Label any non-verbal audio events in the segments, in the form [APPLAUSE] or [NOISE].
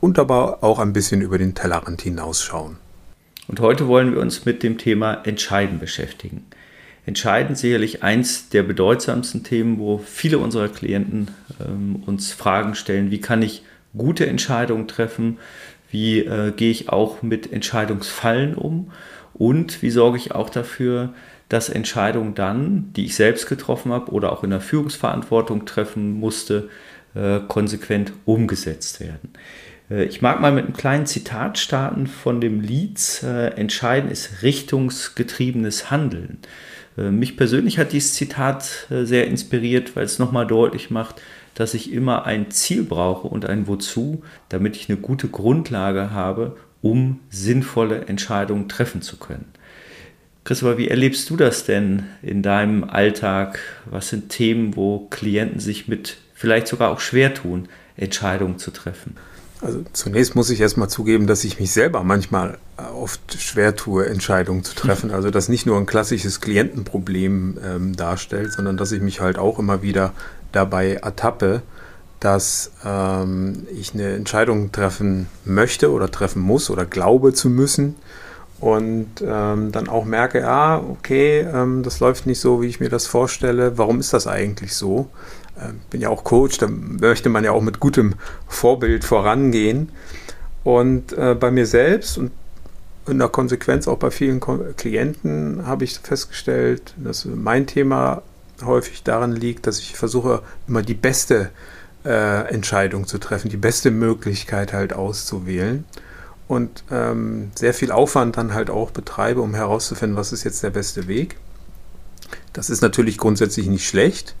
und aber auch ein bisschen über den Tellerrand hinausschauen. Und heute wollen wir uns mit dem Thema Entscheiden beschäftigen. Entscheiden sicherlich eins der bedeutsamsten Themen, wo viele unserer Klienten ähm, uns Fragen stellen, wie kann ich gute Entscheidungen treffen, wie äh, gehe ich auch mit Entscheidungsfallen um und wie sorge ich auch dafür, dass Entscheidungen dann, die ich selbst getroffen habe oder auch in der Führungsverantwortung treffen musste, äh, konsequent umgesetzt werden. Äh, ich mag mal mit einem kleinen Zitat starten von dem Lied. Äh, Entscheiden ist richtungsgetriebenes Handeln. Äh, mich persönlich hat dieses Zitat sehr inspiriert, weil es nochmal deutlich macht, dass ich immer ein Ziel brauche und ein Wozu, damit ich eine gute Grundlage habe, um sinnvolle Entscheidungen treffen zu können. Christopher, wie erlebst du das denn in deinem Alltag? Was sind Themen, wo Klienten sich mit vielleicht sogar auch schwer tun, Entscheidungen zu treffen? Also zunächst muss ich erstmal zugeben, dass ich mich selber manchmal äh, oft schwer tue, Entscheidungen zu treffen. [LAUGHS] Also das nicht nur ein klassisches Klientenproblem ähm, darstellt, sondern dass ich mich halt auch immer wieder dabei ertappe, dass ähm, ich eine Entscheidung treffen möchte oder treffen muss oder glaube zu müssen und ähm, dann auch merke, ah, okay, ähm, das läuft nicht so, wie ich mir das vorstelle. Warum ist das eigentlich so? Äh, bin ja auch Coach, da möchte man ja auch mit gutem Vorbild vorangehen. Und äh, bei mir selbst und in der Konsequenz auch bei vielen Klienten habe ich festgestellt, dass mein Thema häufig daran liegt, dass ich versuche, immer die beste äh, Entscheidung zu treffen, die beste Möglichkeit halt auszuwählen und ähm, sehr viel Aufwand dann halt auch betreibe, um herauszufinden, was ist jetzt der beste Weg. Das ist natürlich grundsätzlich nicht schlecht,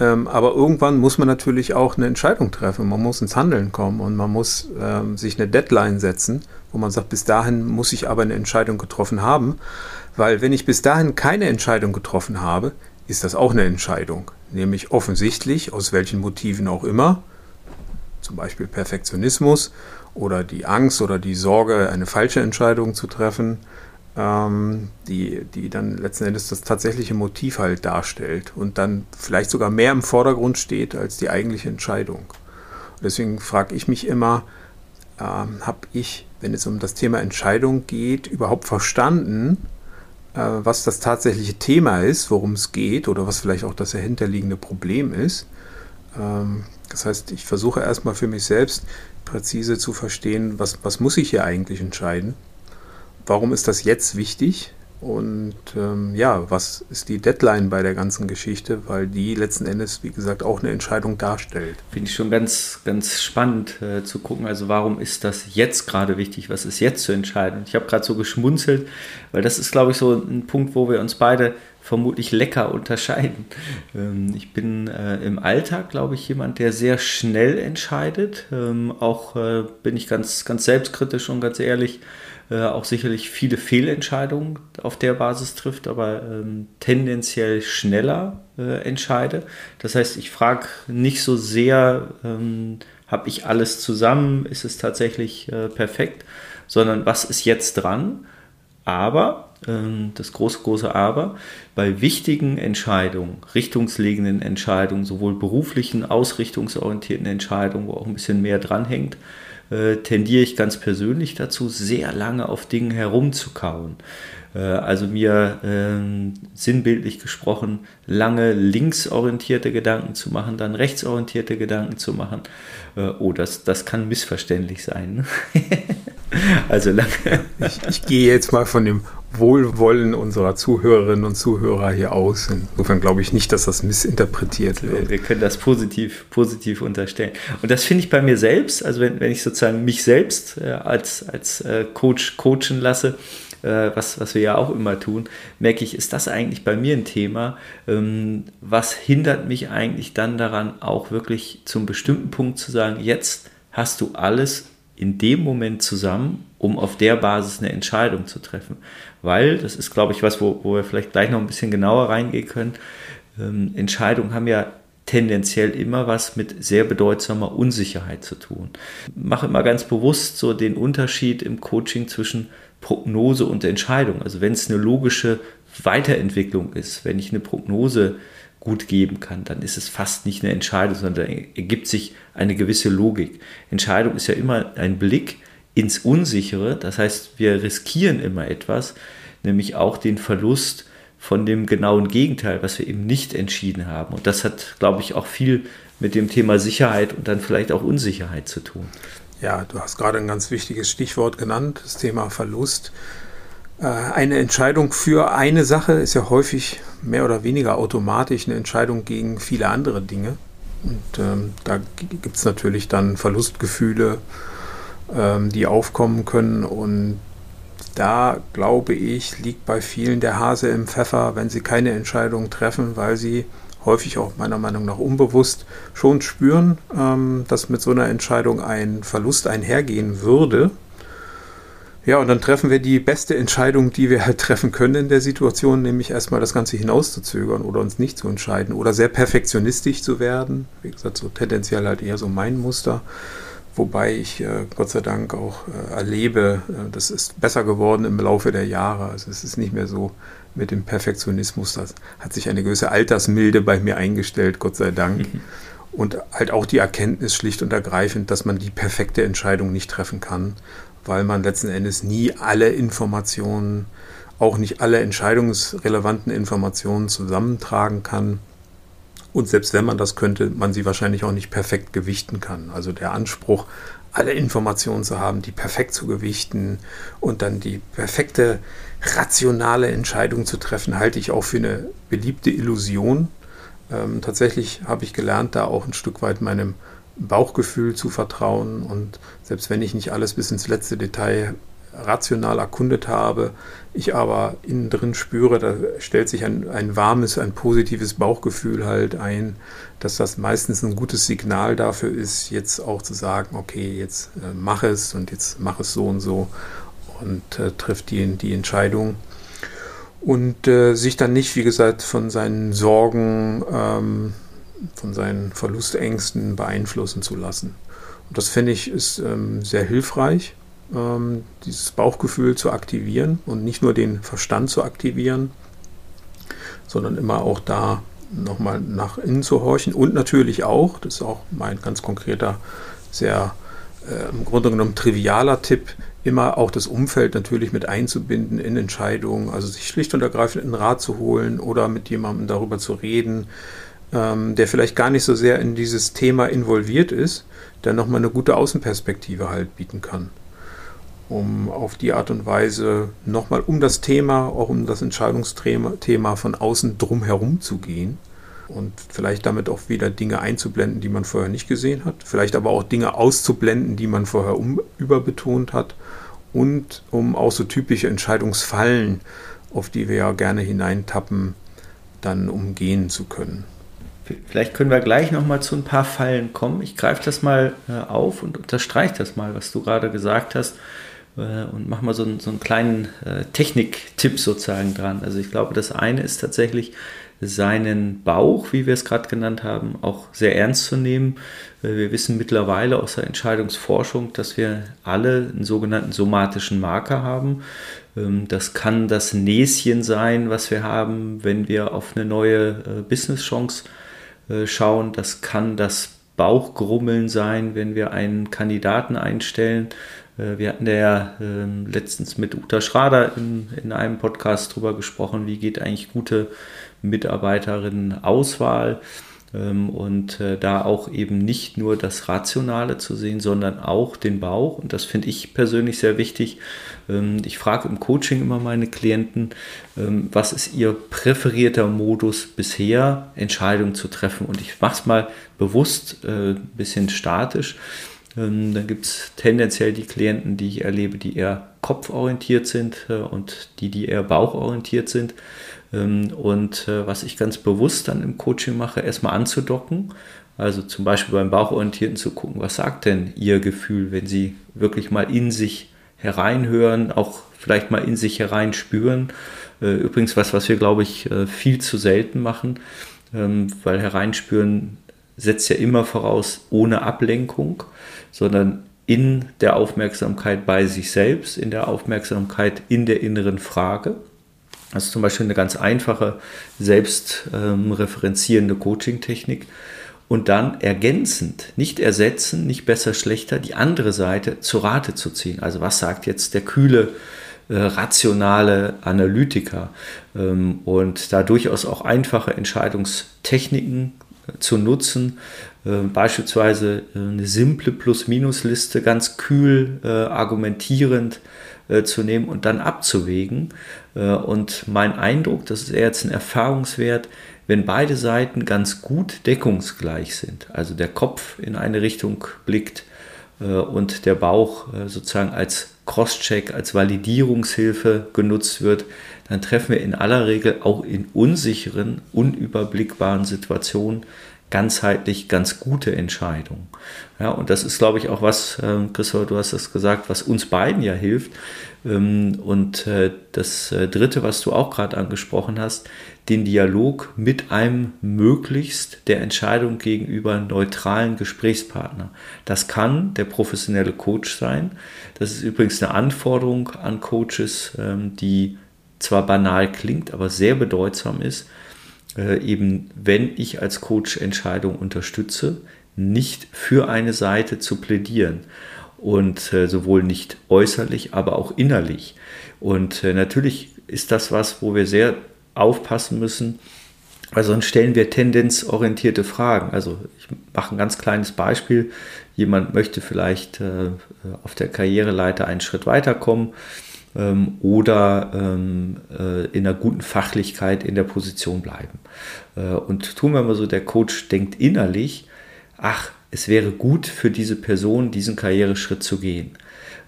ähm, aber irgendwann muss man natürlich auch eine Entscheidung treffen. Man muss ins Handeln kommen und man muss ähm, sich eine Deadline setzen, wo man sagt, bis dahin muss ich aber eine Entscheidung getroffen haben. Weil wenn ich bis dahin keine Entscheidung getroffen habe, ist das auch eine Entscheidung. Nämlich offensichtlich, aus welchen Motiven auch immer, zum Beispiel Perfektionismus oder die Angst oder die Sorge, eine falsche Entscheidung zu treffen ähm, die, die dann letzten Endes das tatsächliche Motiv halt darstellt und dann vielleicht sogar mehr im Vordergrund steht als die eigentliche Entscheidung. Und deswegen frage ich mich immer, ähm, habe ich, wenn es um das Thema Entscheidung geht, überhaupt verstanden, äh, was das tatsächliche Thema ist, worum es geht oder was vielleicht auch das dahinterliegende Problem ist. Ähm, das heißt, ich versuche erstmal für mich selbst präzise zu verstehen, was, was muss ich hier eigentlich entscheiden warum ist das jetzt wichtig? Und ähm, ja, was ist die Deadline bei der ganzen Geschichte? Weil die letzten Endes, wie gesagt, auch eine Entscheidung darstellt. Finde ich schon ganz, ganz spannend äh, zu gucken. Also warum ist das jetzt gerade wichtig? Was ist jetzt zu entscheiden? Ich habe gerade so geschmunzelt, weil das ist, glaube ich, so ein Punkt, wo wir uns beide vermutlich lecker unterscheiden. [LAUGHS] Ähm, ich bin äh, im Alltag, glaube ich, jemand, der sehr schnell entscheidet. Ähm, auch äh, bin ich ganz, ganz selbstkritisch und ganz ehrlich äh, auch sicherlich viele Fehlentscheidungen auf der Basis trifft, aber ähm, tendenziell schneller äh, entscheide. Das heißt, ich frage nicht so sehr, ähm, habe ich alles zusammen, ist es tatsächlich äh, perfekt, sondern was ist jetzt dran? Aber, ähm, das große, große Aber, bei wichtigen Entscheidungen, richtungslegenden Entscheidungen, sowohl beruflichen, ausrichtungsorientierten Entscheidungen, wo auch ein bisschen mehr dranhängt, äh, tendiere ich ganz persönlich dazu, sehr lange auf Dingen herumzukauen. Äh, also mir äh, sinnbildlich gesprochen, lange linksorientierte Gedanken zu machen, dann rechtsorientierte Gedanken zu machen. Äh, oh, das, das kann missverständlich sein. Ne? [LAUGHS] also lange. Ich, ich gehe jetzt mal von dem Wohlwollen unserer Zuhörerinnen und Zuhörer hier aus. Insofern glaube ich nicht, dass das missinterpretiert wird. Wir können das positiv, positiv unterstellen. Und das finde ich bei mir selbst, also wenn, wenn ich sozusagen mich selbst äh, als, als äh, Coach coachen lasse, äh, was, was wir ja auch immer tun, merke ich, ist das eigentlich bei mir ein Thema? Ähm, was hindert mich eigentlich dann daran, auch wirklich zum bestimmten Punkt zu sagen, jetzt hast du alles in dem Moment zusammen, um auf der Basis eine Entscheidung zu treffen. Weil, das ist, glaube ich, was, wo, wo wir vielleicht gleich noch ein bisschen genauer reingehen können, ähm, Entscheidungen haben ja tendenziell immer was mit sehr bedeutsamer Unsicherheit zu tun. Ich mache immer ganz bewusst so den Unterschied im Coaching zwischen Prognose und Entscheidung. Also wenn es eine logische Weiterentwicklung ist, wenn ich eine Prognose gut geben kann, dann ist es fast nicht eine Entscheidung, sondern da ergibt sich eine gewisse Logik. Entscheidung ist ja immer ein Blick ins Unsichere, das heißt, wir riskieren immer etwas, nämlich auch den Verlust von dem genauen Gegenteil, was wir eben nicht entschieden haben. Und das hat, glaube ich, auch viel mit dem Thema Sicherheit und dann vielleicht auch Unsicherheit zu tun. Ja, du hast gerade ein ganz wichtiges Stichwort genannt, das Thema Verlust. Äh, eine Entscheidung für eine Sache ist ja häufig mehr oder weniger automatisch eine Entscheidung gegen viele andere Dinge. Und ähm, da gibt es natürlich dann Verlustgefühle, ähm, die aufkommen können. Und da glaube ich, liegt bei vielen der Hase im Pfeffer, wenn sie keine Entscheidung treffen, weil sie häufig auch meiner Meinung nach unbewusst schon spüren, ähm, dass mit so einer Entscheidung ein Verlust einhergehen würde. Ja, und dann treffen wir die beste Entscheidung, die wir halt treffen können in der Situation, nämlich erstmal das Ganze hinauszuzögern oder uns nicht zu entscheiden oder sehr perfektionistisch zu werden. Wie gesagt, so tendenziell halt eher so mein Muster. Wobei ich äh, Gott sei Dank auch äh, erlebe, äh, das ist besser geworden im Laufe der Jahre. Also es ist nicht mehr so mit dem Perfektionismus. Das hat sich eine gewisse Altersmilde bei mir eingestellt, Gott sei Dank. Mhm. Und halt auch die Erkenntnis schlicht und ergreifend, dass man die perfekte Entscheidung nicht treffen kann, weil man letzten Endes nie alle Informationen, auch nicht alle entscheidungsrelevanten Informationen zusammentragen kann. Und selbst wenn man das könnte, man sie wahrscheinlich auch nicht perfekt gewichten kann. Also der Anspruch, alle Informationen zu haben, die perfekt zu gewichten und dann die perfekte rationale Entscheidung zu treffen, halte ich auch für eine beliebte Illusion. Ähm, tatsächlich habe ich gelernt, da auch ein Stück weit meinem Bauchgefühl zu vertrauen. Und selbst wenn ich nicht alles bis ins letzte Detail rational erkundet habe, ich aber innen drin spüre, da stellt sich ein, ein warmes, ein positives Bauchgefühl halt ein, dass das meistens ein gutes Signal dafür ist, jetzt auch zu sagen, okay, jetzt äh, mach es und jetzt mach es so und so und äh, trifft die, die Entscheidung. Und äh, sich dann nicht, wie gesagt, von seinen Sorgen ähm, von seinen Verlustängsten beeinflussen zu lassen. Und das finde ich ist ähm, sehr hilfreich, ähm, dieses Bauchgefühl zu aktivieren und nicht nur den Verstand zu aktivieren, sondern immer auch da nochmal nach innen zu horchen und natürlich auch, das ist auch mein ganz konkreter, sehr äh, im Grunde genommen trivialer Tipp, immer auch das Umfeld natürlich mit einzubinden in Entscheidungen, also sich schlicht und ergreifend einen Rat zu holen oder mit jemandem darüber zu reden, ähm, der vielleicht gar nicht so sehr in dieses Thema involviert ist, der nochmal eine gute Außenperspektive halt bieten kann. Um auf die Art und Weise nochmal um das Thema, auch um das Entscheidungsthema von außen drumherum zu gehen und vielleicht damit auch wieder Dinge einzublenden, die man vorher nicht gesehen hat, vielleicht aber auch Dinge auszublenden, die man vorher um, überbetont hat und um auch so typische Entscheidungsfallen, auf die wir ja gerne hineintappen, dann umgehen zu können. Vielleicht können wir gleich noch mal zu ein paar Fallen kommen. Ich greife das mal äh, auf und unterstreiche das mal, was du gerade gesagt hast und mache mal so, einen, so einen kleinen äh, Techniktipp sozusagen dran. Also ich glaube, das eine ist tatsächlich seinen Bauch, wie wir es gerade genannt haben, auch sehr ernst zu nehmen. Äh, wir wissen mittlerweile aus der Entscheidungsforschung, dass wir alle einen sogenannten somatischen Marker haben. Ähm, das kann das Näschen sein, was wir haben, wenn wir auf eine neue äh, Business-Chance äh, schauen. Das kann das Bauchgrummeln sein, wenn wir einen Kandidaten einstellen. Äh, wir hatten ja ähm, letztens mit Uta Schrader in, in einem Podcast darüber gesprochen, wie geht eigentlich gute Mitarbeiterinnen-Auswahl. Ähm, und äh, da auch eben nicht nur das Rationale zu sehen, sondern auch den Bauch. Und das finde ich persönlich sehr wichtig. Ähm, ich frage im Coaching immer meine Klienten, was ist ihr präferierter Modus bisher, Entscheidungen zu treffen. Und ich mache es mal bewusst ein äh, bisschen statisch. Dann gibt es tendenziell die Klienten, die ich erlebe, die eher kopforientiert sind äh, und die, die eher bauchorientiert sind. Ähm, und äh, was ich ganz bewusst dann im Coaching mache, erstmal anzudocken Also zum Beispiel beim Bauchorientierten zu gucken, was sagt denn Ihr Gefühl, wenn Sie wirklich mal in sich hereinhören, auch vielleicht mal in sich hereinspüren. Äh, übrigens was, was wir, glaube ich, äh, viel zu selten machen, ähm, weil hereinspüren setzt ja immer voraus ohne Ablenkung, sondern in der Aufmerksamkeit bei sich selbst, in der Aufmerksamkeit in der inneren Frage. Das ist zum Beispiel eine ganz einfache, selbstreferenzierende ähm, Coaching-Technik. Und dann ergänzend, nicht ersetzen, nicht besser, schlechter, die andere Seite zu Rate zu ziehen. Also was sagt jetzt der kühle, äh, rationale Analytiker? Ähm, und da durchaus auch einfache Entscheidungstechniken zu nutzen, äh, beispielsweise äh, eine simple Plus-Minus-Liste ganz kühl äh, argumentierend äh, zu nehmen und dann abzuwägen. Und mein Eindruck, das ist eher jetzt ein Erfahrungswert, wenn beide Seiten ganz gut deckungsgleich sind, also der Kopf in eine Richtung blickt und der Bauch sozusagen als Crosscheck, als Validierungshilfe genutzt wird, dann treffen wir in aller Regel auch in unsicheren, unüberblickbaren Situationen ganzheitlich ganz gute Entscheidung. Ja, und das ist, glaube ich, auch was, äh, Christopher, du hast das gesagt, was uns beiden ja hilft. Ähm, und äh, das äh, Dritte, was du auch gerade angesprochen hast, den Dialog mit einem möglichst der Entscheidung gegenüber neutralen Gesprächspartner. Das kann der professionelle Coach sein. Das ist übrigens eine Anforderung an Coaches, ähm, die zwar banal klingt, aber sehr bedeutsam ist äh, eben, wenn ich als Coach Entscheidungen unterstütze, nicht für eine Seite zu plädieren. Und äh, sowohl nicht äußerlich, aber auch innerlich. Und äh, natürlich ist das was, wo wir sehr aufpassen müssen, weil sonst stellen wir tendenzorientierte Fragen. Also ich mache ein ganz kleines Beispiel. Jemand möchte vielleicht äh, auf der Karriereleiter einen Schritt weiterkommen ähm, oder ähm, äh, in einer guten Fachlichkeit in der Position bleiben. Äh, und tun wir mal so, der Coach denkt innerlich, ach, es wäre gut für diese Person, diesen Karriereschritt zu gehen.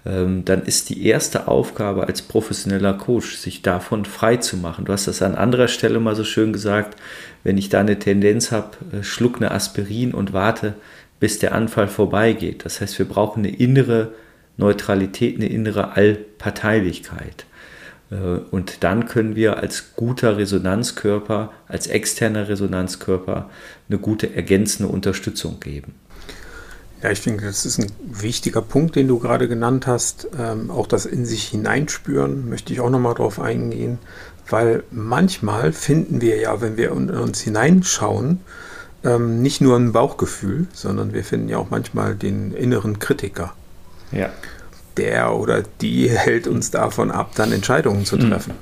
Ähm, dann ist die erste Aufgabe als professioneller Coach, sich davon frei zu machen. Du hast das an anderer Stelle mal so schön gesagt, wenn ich da eine Tendenz habe, äh, schluck eine Aspirin und warte, bis der Anfall vorbeigeht. Das heißt, wir brauchen eine innere Neutralität, eine innere Allparteilichkeit. Äh, und dann können wir als guter Resonanzkörper, als externer Resonanzkörper eine gute ergänzende Unterstützung geben. Ja, ich denke, das ist ein wichtiger Punkt, den du gerade genannt hast. Ähm, auch das in sich hineinspüren, möchte ich auch nochmal drauf eingehen, weil manchmal finden wir ja, wenn wir in uns hineinschauen, ähm, nicht nur ein Bauchgefühl, sondern wir finden ja auch manchmal den inneren Kritiker. Ja. Der oder die hält uns davon ab, dann Entscheidungen zu mhm. treffen.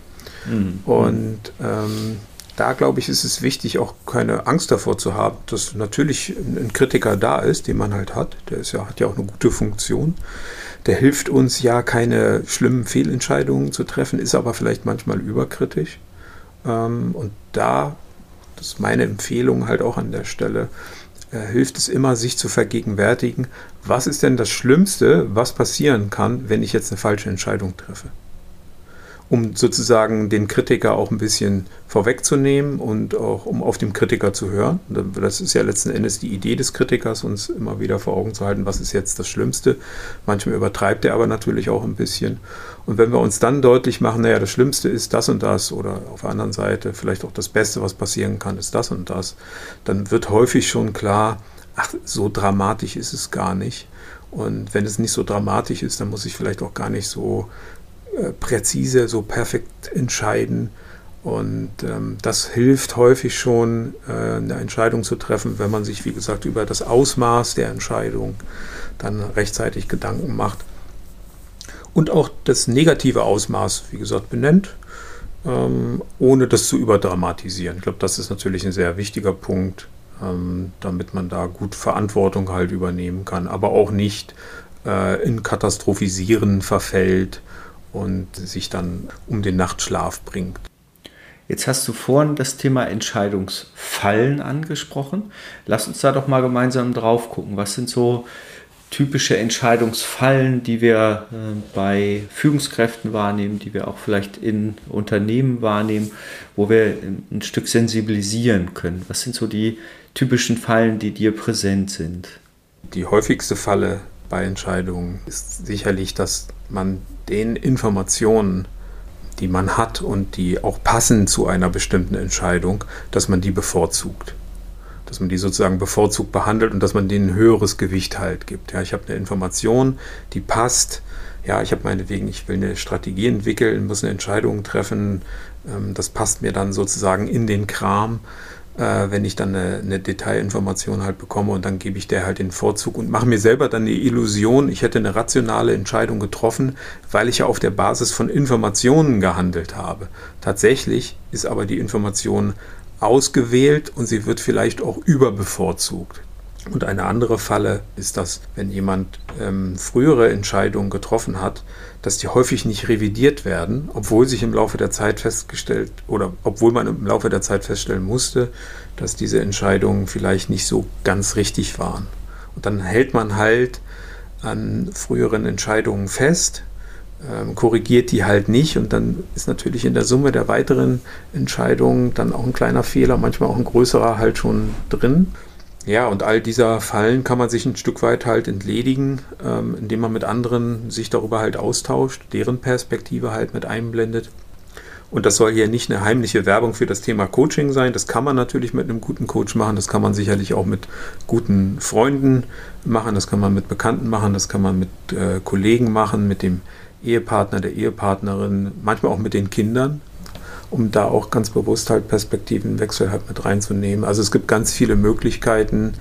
Mhm. Und ähm, da glaube ich, ist es wichtig, auch keine Angst davor zu haben, dass natürlich ein Kritiker da ist, den man halt hat. Der ist ja, hat ja auch eine gute Funktion. Der hilft uns ja, keine schlimmen Fehlentscheidungen zu treffen, ist aber vielleicht manchmal überkritisch. Ähm, und da, das ist meine Empfehlung halt auch an der Stelle, hilft es immer, sich zu vergegenwärtigen, was ist denn das Schlimmste, was passieren kann, wenn ich jetzt eine falsche Entscheidung treffe um sozusagen den Kritiker auch ein bisschen vorwegzunehmen und auch um auf den Kritiker zu hören. Das ist ja letzten Endes die Idee des Kritikers, uns immer wieder vor Augen zu halten, was ist jetzt das Schlimmste. Manchmal übertreibt er aber natürlich auch ein bisschen. Und wenn wir uns dann deutlich machen, naja, das Schlimmste ist das und das oder auf der anderen Seite vielleicht auch das Beste, was passieren kann, ist das und das, dann wird häufig schon klar, ach, so dramatisch ist es gar nicht. Und wenn es nicht so dramatisch ist, dann muss ich vielleicht auch gar nicht so präzise, so perfekt entscheiden. Und ähm, das hilft häufig schon, äh, eine Entscheidung zu treffen, wenn man sich, wie gesagt, über das Ausmaß der Entscheidung dann rechtzeitig Gedanken macht. Und auch das negative Ausmaß, wie gesagt, benennt, ähm, ohne das zu überdramatisieren. Ich glaube, das ist natürlich ein sehr wichtiger Punkt, ähm, damit man da gut Verantwortung halt übernehmen kann, aber auch nicht äh, in Katastrophisieren verfällt und sich dann um den Nachtschlaf bringt. Jetzt hast du vorhin das Thema Entscheidungsfallen angesprochen. Lass uns da doch mal gemeinsam drauf gucken. Was sind so typische Entscheidungsfallen, die wir äh, bei Führungskräften wahrnehmen, die wir auch vielleicht in Unternehmen wahrnehmen, wo wir ein Stück sensibilisieren können? Was sind so die typischen Fallen, die dir präsent sind? Die häufigste Falle Entscheidungen ist sicherlich, dass man den Informationen, die man hat und die auch passen zu einer bestimmten Entscheidung, dass man die bevorzugt dass man die sozusagen bevorzugt behandelt und dass man denen ein höheres Gewicht halt gibt. Ja, ich habe eine Information, die passt. Ja, ich habe meinetwegen, ich will eine Strategie entwickeln, muss eine Entscheidung treffen. Ähm, das passt mir dann sozusagen in den Kram, äh, wenn ich dann eine, eine Detailinformation halt bekomme und dann gebe ich der halt den Vorzug und mache mir selber dann die Illusion, ich hätte eine rationale Entscheidung getroffen, weil ich ja auf der Basis von Informationen gehandelt habe. Tatsächlich ist aber die Information ausgewählt und sie wird vielleicht auch überbevorzugt. Und eine andere Falle ist das, wenn jemand ähm, frühere Entscheidungen getroffen hat, dass die häufig nicht revidiert werden, obwohl sich im Laufe der Zeit festgestellt oder obwohl man im Laufe der Zeit feststellen musste, dass diese Entscheidungen vielleicht nicht so ganz richtig waren. Und dann hält man halt an früheren Entscheidungen fest, ähm, korrigiert die halt nicht und dann ist natürlich in der Summe der weiteren Entscheidungen dann auch ein kleiner Fehler, manchmal auch ein größerer halt schon drin. Ja, und all dieser Fallen kann man sich ein Stück weit halt entledigen, ähm, indem man mit anderen sich darüber halt austauscht, deren Perspektive halt mit einblendet. Und das soll hier nicht eine heimliche Werbung für das Thema Coaching sein. Das kann man natürlich mit einem guten Coach machen. Das kann man sicherlich auch mit guten Freunden machen. Das kann man mit Bekannten machen. Das kann man mit äh, Kollegen machen, mit dem Ehepartner, der Ehepartnerin, manchmal auch mit den Kindern, um da auch ganz bewusst halt Perspektivenwechsel halt mit reinzunehmen. Also es gibt ganz viele Möglichkeiten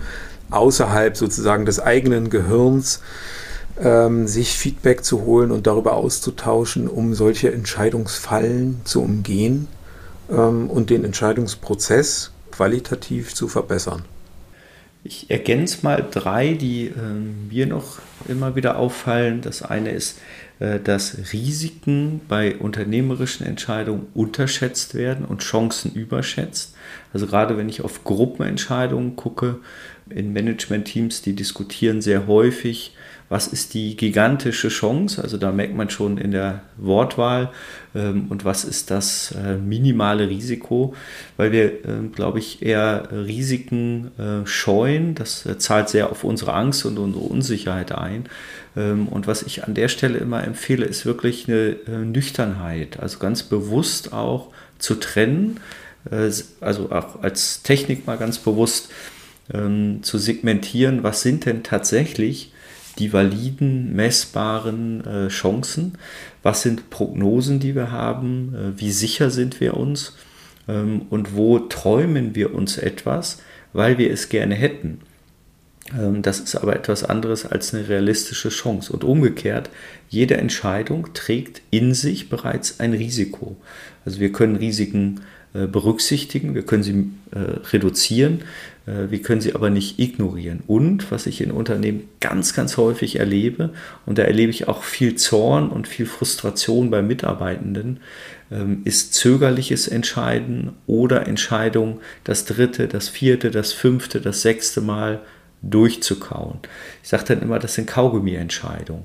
außerhalb sozusagen des eigenen Gehirns, ähm, sich Feedback zu holen und darüber auszutauschen, um solche Entscheidungsfallen zu umgehen ähm, und den Entscheidungsprozess qualitativ zu verbessern. Ich ergänze mal drei, die äh, mir noch immer wieder auffallen. Das eine ist, dass Risiken bei unternehmerischen Entscheidungen unterschätzt werden und Chancen überschätzt. Also gerade wenn ich auf Gruppenentscheidungen gucke, in Management-Teams, die diskutieren sehr häufig, was ist die gigantische Chance, also da merkt man schon in der Wortwahl, ähm, und was ist das äh, minimale Risiko, weil wir, äh, glaube ich, eher Risiken äh, scheuen, das äh, zahlt sehr auf unsere Angst und unsere Unsicherheit ein. Ähm, und was ich an der Stelle immer empfehle, ist wirklich eine Nüchternheit, also ganz bewusst auch zu trennen, also auch als Technik mal ganz bewusst ähm, zu segmentieren, was sind denn tatsächlich die validen, messbaren äh, Chancen, was sind Prognosen, die wir haben, äh, wie sicher sind wir uns ähm, und wo träumen wir uns etwas, weil wir es gerne hätten. Ähm, das ist aber etwas anderes als eine realistische Chance. Und umgekehrt, jede Entscheidung trägt in sich bereits ein Risiko. Also wir können Risiken äh, berücksichtigen, wir können sie reduzieren, wir können sie aber nicht ignorieren. Und was ich in Unternehmen ganz, ganz häufig erlebe, und da erlebe ich auch viel Zorn und viel Frustration bei Mitarbeitenden, ähm, ist zögerliches Entscheiden oder Entscheidung das dritte, das vierte, das fünfte, das sechste Mal durchzukauen. Ich sage dann immer, das sind Kaugummi-Entscheidungen.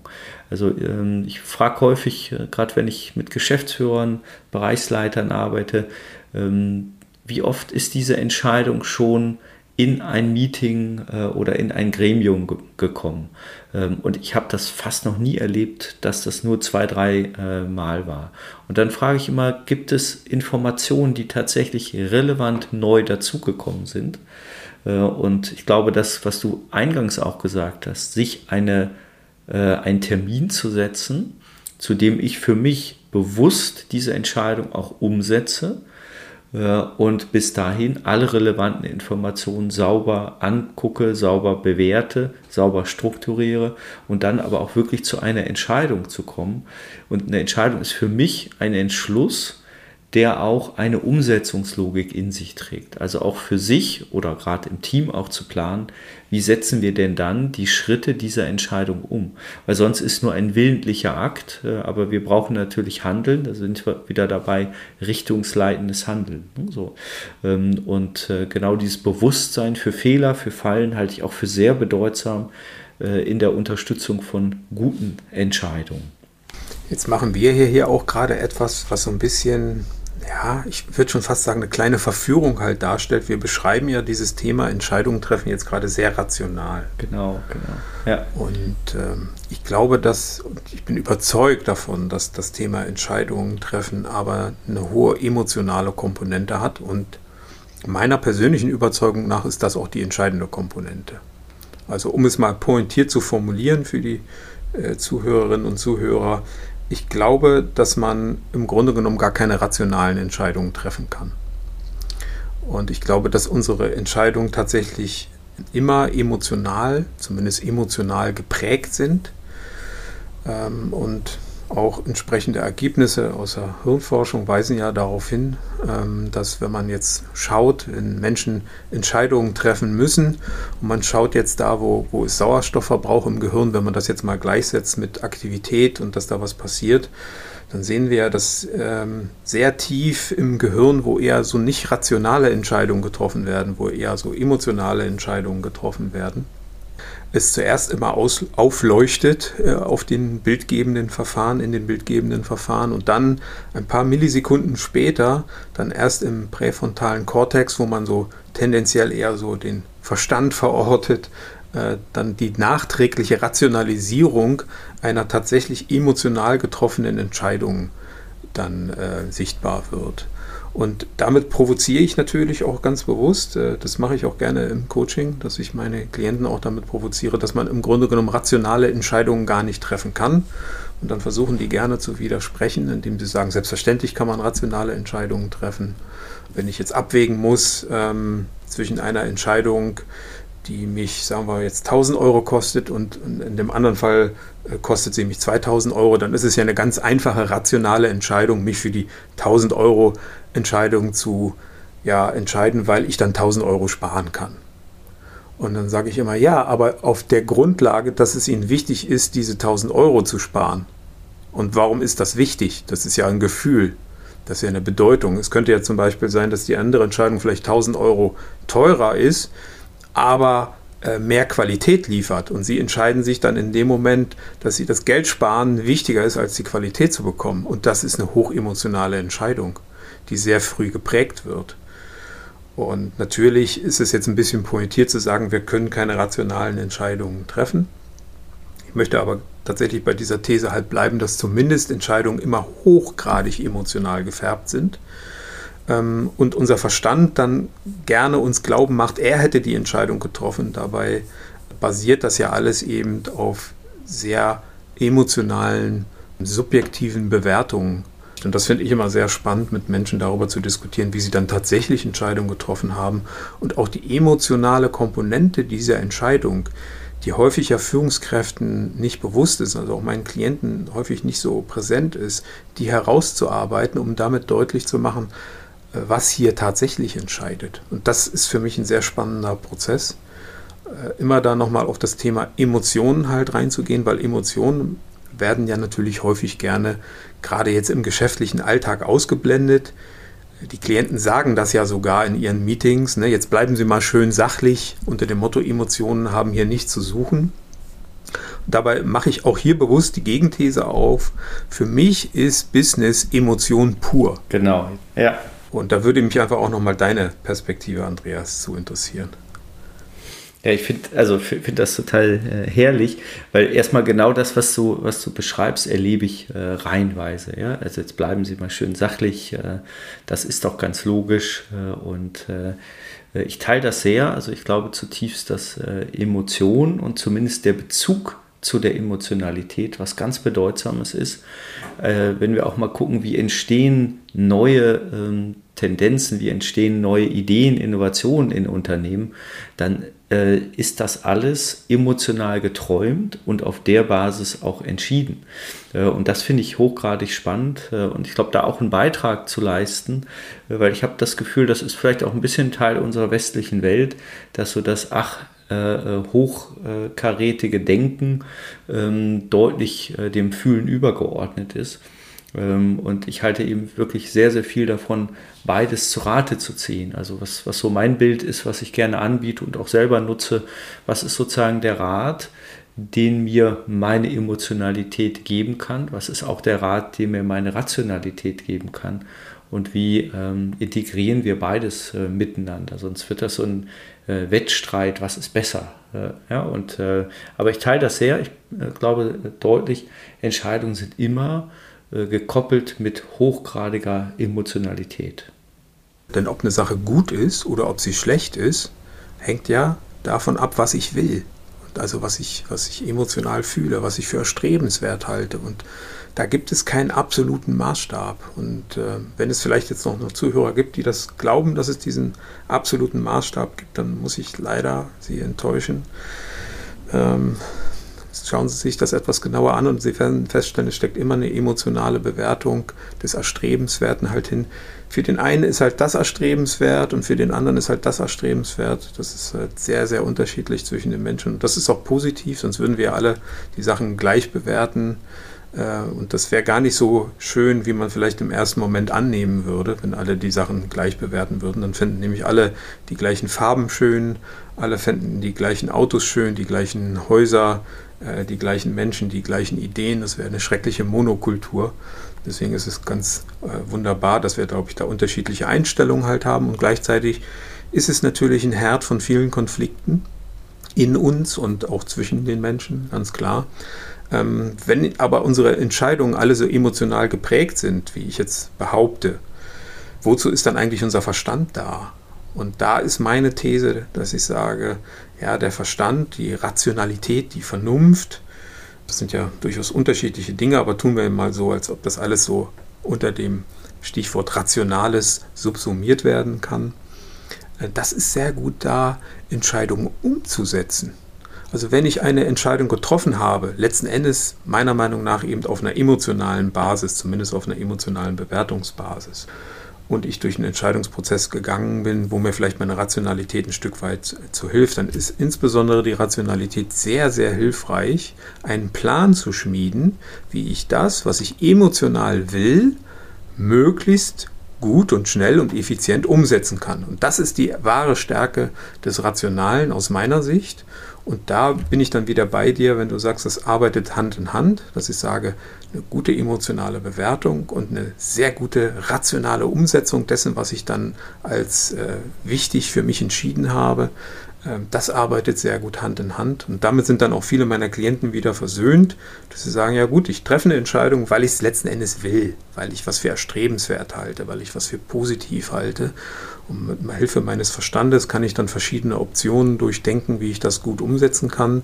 Also ähm, ich frage häufig, gerade wenn ich mit Geschäftsführern, Bereichsleitern arbeite, ähm, wie oft ist diese Entscheidung schon in ein Meeting äh, oder in ein Gremium ge gekommen. Ähm, und ich habe das fast noch nie erlebt, dass das nur zwei, drei äh, Mal war. Und dann frage ich immer, gibt es Informationen, die tatsächlich relevant neu dazugekommen sind? Äh, und ich glaube, das, was du eingangs auch gesagt hast, sich eine, äh, einen Termin zu setzen, zu dem ich für mich bewusst diese Entscheidung auch umsetze, und bis dahin alle relevanten Informationen sauber angucke, sauber bewerte, sauber strukturiere und dann aber auch wirklich zu einer Entscheidung zu kommen. Und eine Entscheidung ist für mich ein Entschluss, der auch eine Umsetzungslogik in sich trägt. Also auch für sich oder gerade im Team auch zu planen, wie setzen wir denn dann die Schritte dieser Entscheidung um? Weil sonst ist nur ein willentlicher Akt, äh, aber wir brauchen natürlich Handeln, da sind wir wieder dabei, richtungsleitendes Handeln. Ne. Ähm, und äh, genau dieses Bewusstsein für Fehler, für Fallen halte ich auch für sehr bedeutsam, in der Unterstützung von guten Entscheidungen. Jetzt machen wir hier auch gerade etwas, was so ein bisschen, ja, ich würde schon fast sagen, eine kleine Verführung halt darstellt. Wir beschreiben ja dieses Thema Entscheidungen treffen jetzt gerade sehr rational. Genau, genau. Ja. Und ähm, ich glaube, dass, ich bin überzeugt davon, dass das Thema Entscheidungen treffen aber eine hohe emotionale Komponente hat. Und meiner persönlichen Überzeugung nach ist das auch die entscheidende Komponente. Also um es mal pointiert zu formulieren für die äh, Zuhörerinnen und Zuhörer, ich glaube, dass man im Grunde genommen gar keine rationalen Entscheidungen treffen kann. Und ich glaube, dass unsere Entscheidungen tatsächlich immer emotional, zumindest emotional geprägt sind. Ähm, und auch entsprechende Ergebnisse aus der Hirnforschung weisen ja darauf hin, ähm, dass wenn man jetzt schaut, wenn Menschen Entscheidungen treffen müssen und man schaut jetzt da, wo, wo ist Sauerstoffverbrauch im Gehirn, wenn man das jetzt mal gleichsetzt mit Aktivität und dass da was passiert, dann sehen wir ja, dass ähm, sehr tief im Gehirn, wo eher so nicht rationale Entscheidungen getroffen werden, wo eher so emotionale Entscheidungen getroffen werden, es zuerst immer aus, aufleuchtet äh, auf den bildgebenden Verfahren, in den bildgebenden Verfahren und dann ein paar Millisekunden später, dann erst im präfrontalen Kortex, wo man so tendenziell eher so den Verstand verortet, äh, dann die nachträgliche Rationalisierung einer tatsächlich emotional getroffenen Entscheidung dann äh, sichtbar wird. Und damit provoziere ich natürlich auch ganz bewusst, äh, das mache ich auch gerne im Coaching, dass ich meine Klienten auch damit provoziere, dass man im Grunde genommen rationale Entscheidungen gar nicht treffen kann. Und dann versuchen die gerne zu widersprechen, indem sie sagen, selbstverständlich kann man rationale Entscheidungen treffen. Wenn ich jetzt abwägen muss ähm, zwischen einer Entscheidung, die mich, sagen wir jetzt 1000 Euro kostet und in dem anderen Fall äh, kostet sie mich 2000 Euro, dann ist es ja eine ganz einfache, rationale Entscheidung, mich für die 1000 Euro Entscheidung zu ja, entscheiden, weil ich dann 1000 Euro sparen kann. Und dann sage ich immer, ja, aber auf der Grundlage, dass es Ihnen wichtig ist, diese 1000 Euro zu sparen. Und warum ist das wichtig? Das ist ja ein Gefühl. Das ist ja eine Bedeutung. Es könnte ja zum Beispiel sein, dass die andere Entscheidung vielleicht 1000 Euro teurer ist, aber äh, mehr Qualität liefert. Und sie entscheiden sich dann in dem Moment, dass sie das Geld sparen wichtiger ist, als die Qualität zu bekommen. Und das ist eine hochemotionale Entscheidung, die sehr früh geprägt wird. Und natürlich ist es jetzt ein bisschen pointiert zu sagen, wir können keine rationalen Entscheidungen treffen. Ich möchte aber tatsächlich bei dieser These halt bleiben, dass zumindest Entscheidungen immer hochgradig emotional gefärbt sind ähm, und unser Verstand dann gerne uns glauben macht, er hätte die Entscheidung getroffen. Dabei basiert das ja alles eben auf sehr emotionalen, subjektiven Bewertungen. Und das finde ich immer sehr spannend, mit Menschen darüber zu diskutieren, wie sie dann tatsächlich Entscheidungen getroffen haben. Und auch die emotionale Komponente dieser Entscheidung, die häufig ja Führungskräften nicht bewusst ist, also auch meinen Klienten häufig nicht so präsent ist, die herauszuarbeiten, um damit deutlich zu machen, was hier tatsächlich entscheidet. Und das ist für mich ein sehr spannender Prozess. Äh, immer da nochmal auf das Thema Emotionen halt reinzugehen, weil Emotionen werden ja natürlich häufig gerne, gerade jetzt im geschäftlichen Alltag, ausgeblendet. Die Klienten sagen das ja sogar in ihren Meetings. Ne? Jetzt bleiben Sie mal schön sachlich unter dem Motto, Emotionen haben hier nichts zu suchen. Dabei mache ich auch hier bewusst die Gegenthese auf. Für mich ist Business Emotion pur. Genau, ja. Und da würde mich einfach auch nochmal deine Perspektive, Andreas, zu interessieren. Ja, ich finde also find das total äh, herrlich, weil erstmal genau das, was du, was du beschreibst, erlebe ich äh, reihenweise. Ja? Also jetzt bleiben Sie mal schön sachlich, äh, das ist doch ganz logisch äh, und äh, ich teile das sehr. Also ich glaube zutiefst, dass äh, Emotion und zumindest der Bezug zu der Emotionalität was ganz Bedeutsames ist. Äh, wenn wir auch mal gucken, wie entstehen neue ähm, Tendenzen, wie entstehen neue Ideen, Innovationen in Unternehmen, dann äh, ist das alles emotional geträumt und auf der Basis auch entschieden. Äh, und das finde ich hochgradig spannend äh, und ich glaube, da auch einen Beitrag zu leisten, äh, weil ich habe das Gefühl, das ist vielleicht auch ein bisschen Teil unserer westlichen Welt, dass so das, ach, hochkarätige Denken ähm, deutlich äh, dem Fühlen übergeordnet ist. Ähm, und ich halte eben wirklich sehr, sehr viel davon, beides zu Rate zu ziehen. Also was, was so mein Bild ist, was ich gerne anbiete und auch selber nutze, was ist sozusagen der Rat, den mir meine Emotionalität geben kann? Was ist auch der Rat, den mir meine Rationalität geben kann? Und wie ähm, integrieren wir beides äh, miteinander? Sonst wird das so ein äh, Wettstreit, was ist besser? Äh, ja, und, äh, aber ich teile das sehr. Ich äh, glaube deutlich, Entscheidungen sind immer äh, gekoppelt mit hochgradiger Emotionalität. Denn ob eine Sache gut ist oder ob sie schlecht ist, hängt ja davon ab, was ich will. Also was ich, was ich emotional fühle, was ich für erstrebenswert halte. Und da gibt es keinen absoluten Maßstab. Und äh, wenn es vielleicht jetzt noch, noch Zuhörer gibt, die das glauben, dass es diesen absoluten Maßstab gibt, dann muss ich leider sie enttäuschen. Ähm, schauen Sie sich das etwas genauer an und Sie werden feststellen, es steckt immer eine emotionale Bewertung des Erstrebenswerten halt hin. Für den einen ist halt das erstrebenswert und für den anderen ist halt das erstrebenswert. Das ist halt sehr, sehr unterschiedlich zwischen den Menschen. Und das ist auch positiv, sonst würden wir alle die Sachen gleich bewerten. Äh, und das wäre gar nicht so schön, wie man vielleicht im ersten Moment annehmen würde, wenn alle die Sachen gleich bewerten würden. Dann fänden nämlich alle die gleichen Farben schön, alle fänden die gleichen Autos schön, die gleichen Häuser, äh, die gleichen Menschen, die gleichen Ideen. Das wäre eine schreckliche Monokultur. Deswegen ist es ganz äh, wunderbar, dass wir, glaube ich, da unterschiedliche Einstellungen halt haben. Und gleichzeitig ist es natürlich ein Herd von vielen Konflikten in uns und auch zwischen den Menschen, ganz klar. Ähm, wenn aber unsere Entscheidungen alle so emotional geprägt sind, wie ich jetzt behaupte, wozu ist dann eigentlich unser Verstand da? Und da ist meine These, dass ich sage, ja, der Verstand, die Rationalität, die Vernunft, das sind ja durchaus unterschiedliche Dinge, aber tun wir mal so, als ob das alles so unter dem Stichwort Rationales subsumiert werden kann. Äh, das ist sehr gut da, Entscheidungen umzusetzen. Also wenn ich eine Entscheidung getroffen habe, letzten Endes meiner Meinung nach eben auf einer emotionalen Basis, zumindest auf einer emotionalen Bewertungsbasis, und ich durch einen Entscheidungsprozess gegangen bin, wo mir vielleicht meine Rationalität ein Stück weit zu hilft, dann ist insbesondere die Rationalität sehr, sehr hilfreich, einen Plan zu schmieden, wie ich das, was ich emotional will, möglichst gut und schnell und effizient umsetzen kann. Und das ist die wahre Stärke des Rationalen aus meiner Sicht. Und da bin ich dann wieder bei dir, wenn du sagst, das arbeitet Hand in Hand, dass ich sage, eine gute emotionale Bewertung und eine sehr gute rationale Umsetzung dessen, was ich dann als äh, wichtig für mich entschieden habe. Äh, das arbeitet sehr gut Hand in Hand. Und damit sind dann auch viele meiner Klienten wieder versöhnt, dass sie sagen, ja gut, ich treffe eine Entscheidung, weil ich es letzten Endes will, weil ich was für erstrebenswert halte, weil ich was für positiv halte. Und mit Hilfe meines Verstandes kann ich dann verschiedene Optionen durchdenken, wie ich das gut umsetzen kann,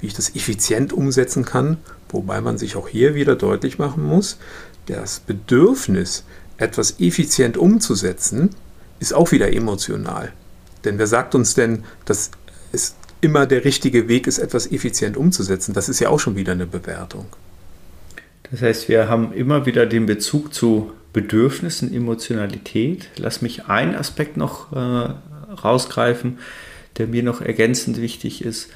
wie ich das effizient umsetzen kann. Wobei man sich auch hier wieder deutlich machen muss, das Bedürfnis, etwas effizient umzusetzen, ist auch wieder emotional. Denn wer sagt uns denn, dass es immer der richtige Weg ist, etwas effizient umzusetzen? Das ist ja auch schon wieder eine Bewertung. Das heißt, wir haben immer wieder den Bezug zu Bedürfnissen, Emotionalität. Lass mich einen Aspekt noch äh, rausgreifen, der mir noch ergänzend wichtig ist.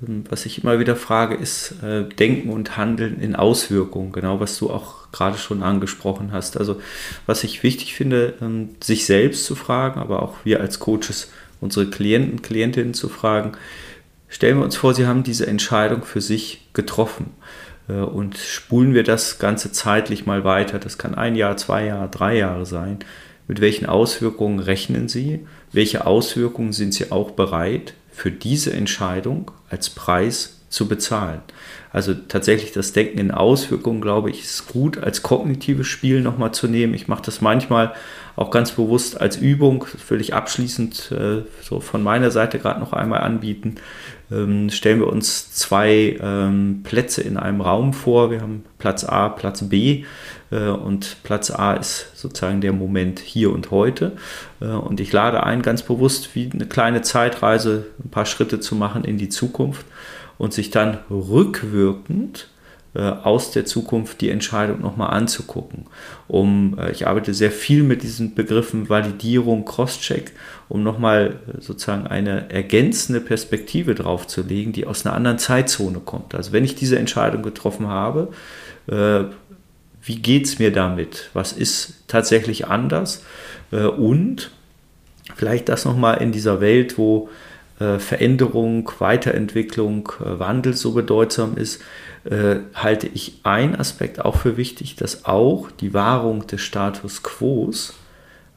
Was ich immer wieder frage, ist äh, Denken und Handeln in Auswirkungen, genau was du auch gerade schon angesprochen hast. Also was ich wichtig finde, ähm, sich selbst zu fragen, aber auch wir als Coaches unsere Klienten, Klientinnen zu fragen, stellen wir uns vor, sie haben diese Entscheidung für sich getroffen äh, und spulen wir das Ganze zeitlich mal weiter. Das kann ein Jahr, zwei Jahre, drei Jahre sein. Mit welchen Auswirkungen rechnen Sie? Welche Auswirkungen sind Sie auch bereit für diese Entscheidung als Preis zu bezahlen? Also tatsächlich das Denken in Auswirkungen, glaube ich, ist gut als kognitives Spiel nochmal zu nehmen. Ich mache das manchmal auch ganz bewusst als Übung, ich abschließend äh, so von meiner Seite gerade noch einmal anbieten. Ähm, stellen wir uns zwei ähm, Plätze in einem Raum vor. Wir haben Platz A, Platz B äh, und Platz A ist sozusagen der Moment hier und heute. Äh, und ich lade ein, ganz bewusst wie eine kleine Zeitreise, ein paar Schritte zu machen in die Zukunft und sich dann rückwirkend äh, aus der Zukunft die Entscheidung nochmal anzugucken. Um, äh, ich arbeite sehr viel mit diesen Begriffen Validierung, Crosscheck, um nochmal äh, sozusagen eine ergänzende Perspektive draufzulegen, die aus einer anderen Zeitzone kommt. Also wenn ich diese Entscheidung getroffen habe, wie geht es mir damit? Was ist tatsächlich anders? und vielleicht das nochmal in dieser Welt, wo Veränderung, Weiterentwicklung, äh, Wandel so bedeutsam ist, äh, halte ich einen Aspekt auch für wichtig, dass auch die Wahrung des Status quo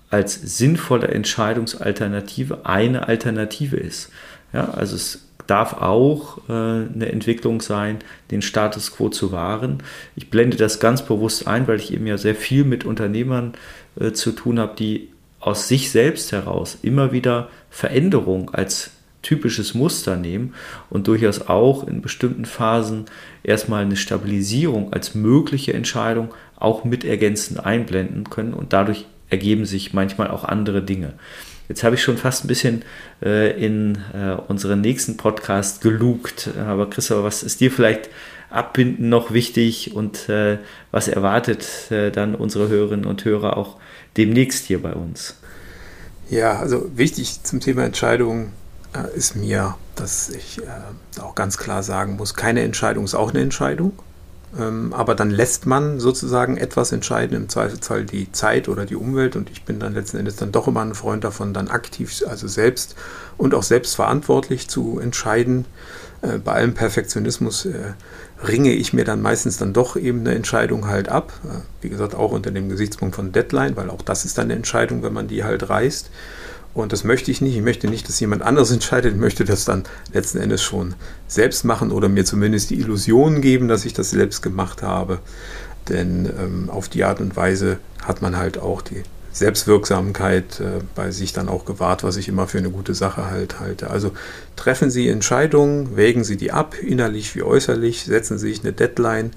als sinnvolle Entscheidungsalternative eine Alternative ist. Ja, also es darf auch äh, eine Entwicklung sein, den Status quo zu wahren. Ich blende das ganz bewusst ein, weil ich eben ja sehr viel mit Unternehmern äh, zu tun habe, die aus sich selbst heraus immer wieder Veränderung als typisches Muster nehmen und durchaus auch in bestimmten Phasen erstmal eine Stabilisierung als mögliche Entscheidung auch mit ergänzend einblenden können und dadurch ergeben sich manchmal auch andere Dinge. Jetzt habe ich schon fast ein bisschen äh, in äh, unseren nächsten Podcast gelugt. Aber Christopher, was ist dir vielleicht abbinden noch wichtig und äh, was erwartet äh, dann unsere Hörerinnen und Hörer auch demnächst hier bei uns? Ja, also wichtig zum Thema Entscheidungen äh, ist mir, dass ich äh, auch ganz klar sagen muss, keine Entscheidung ist auch eine Entscheidung. Ähm, aber dann lässt man sozusagen etwas entscheiden, im Zweifelsfall die Zeit oder die Umwelt. Und ich bin dann letzten Endes dann doch immer ein Freund davon, dann aktiv, also selbst und auch selbstverantwortlich zu entscheiden. Äh, bei allem Perfektionismus äh, ringe ich mir dann meistens dann doch eben eine Entscheidung halt ab. Äh, wie gesagt, auch unter dem Gesichtspunkt von Deadline, weil auch das ist dann eine Entscheidung, wenn man die halt reißt. Und das möchte ich nicht. Ich möchte nicht, dass jemand anderes entscheidet. Ich möchte das dann letzten Endes schon selbst machen oder mir zumindest die Illusion geben, dass ich das selbst gemacht habe. Denn ähm, auf die Art und Weise hat man halt auch die Selbstwirksamkeit äh, bei sich dann auch gewahrt, was ich immer für eine gute Sache halt halte. Also treffen Sie Entscheidungen, wägen Sie die ab, innerlich wie äußerlich, setzen Sie sich eine Deadline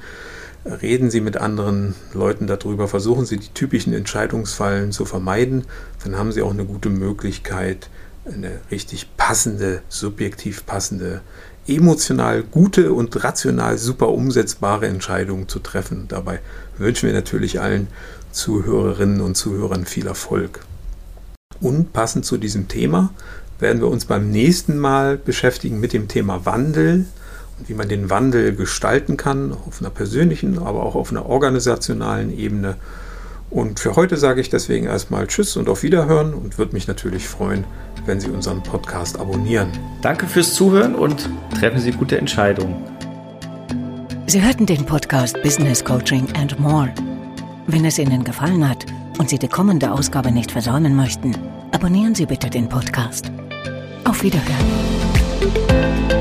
Reden Sie mit anderen Leuten darüber, versuchen Sie die typischen Entscheidungsfallen zu vermeiden, dann haben Sie auch eine gute Möglichkeit, eine richtig passende, subjektiv passende, emotional gute und rational super umsetzbare Entscheidung zu treffen. Dabei wünschen wir natürlich allen Zuhörerinnen und Zuhörern viel Erfolg. Und passend zu diesem Thema werden wir uns beim nächsten Mal beschäftigen mit dem Thema Wandel wie man den Wandel gestalten kann, auf einer persönlichen, aber auch auf einer organisationalen Ebene. Und für heute sage ich deswegen erstmal Tschüss und auf Wiederhören und würde mich natürlich freuen, wenn Sie unseren Podcast abonnieren. Danke fürs Zuhören und treffen Sie gute Entscheidungen. Sie hörten den Podcast Business Coaching and More. Wenn es Ihnen gefallen hat und Sie die kommende Ausgabe nicht versäumen möchten, abonnieren Sie bitte den Podcast. Auf Wiederhören.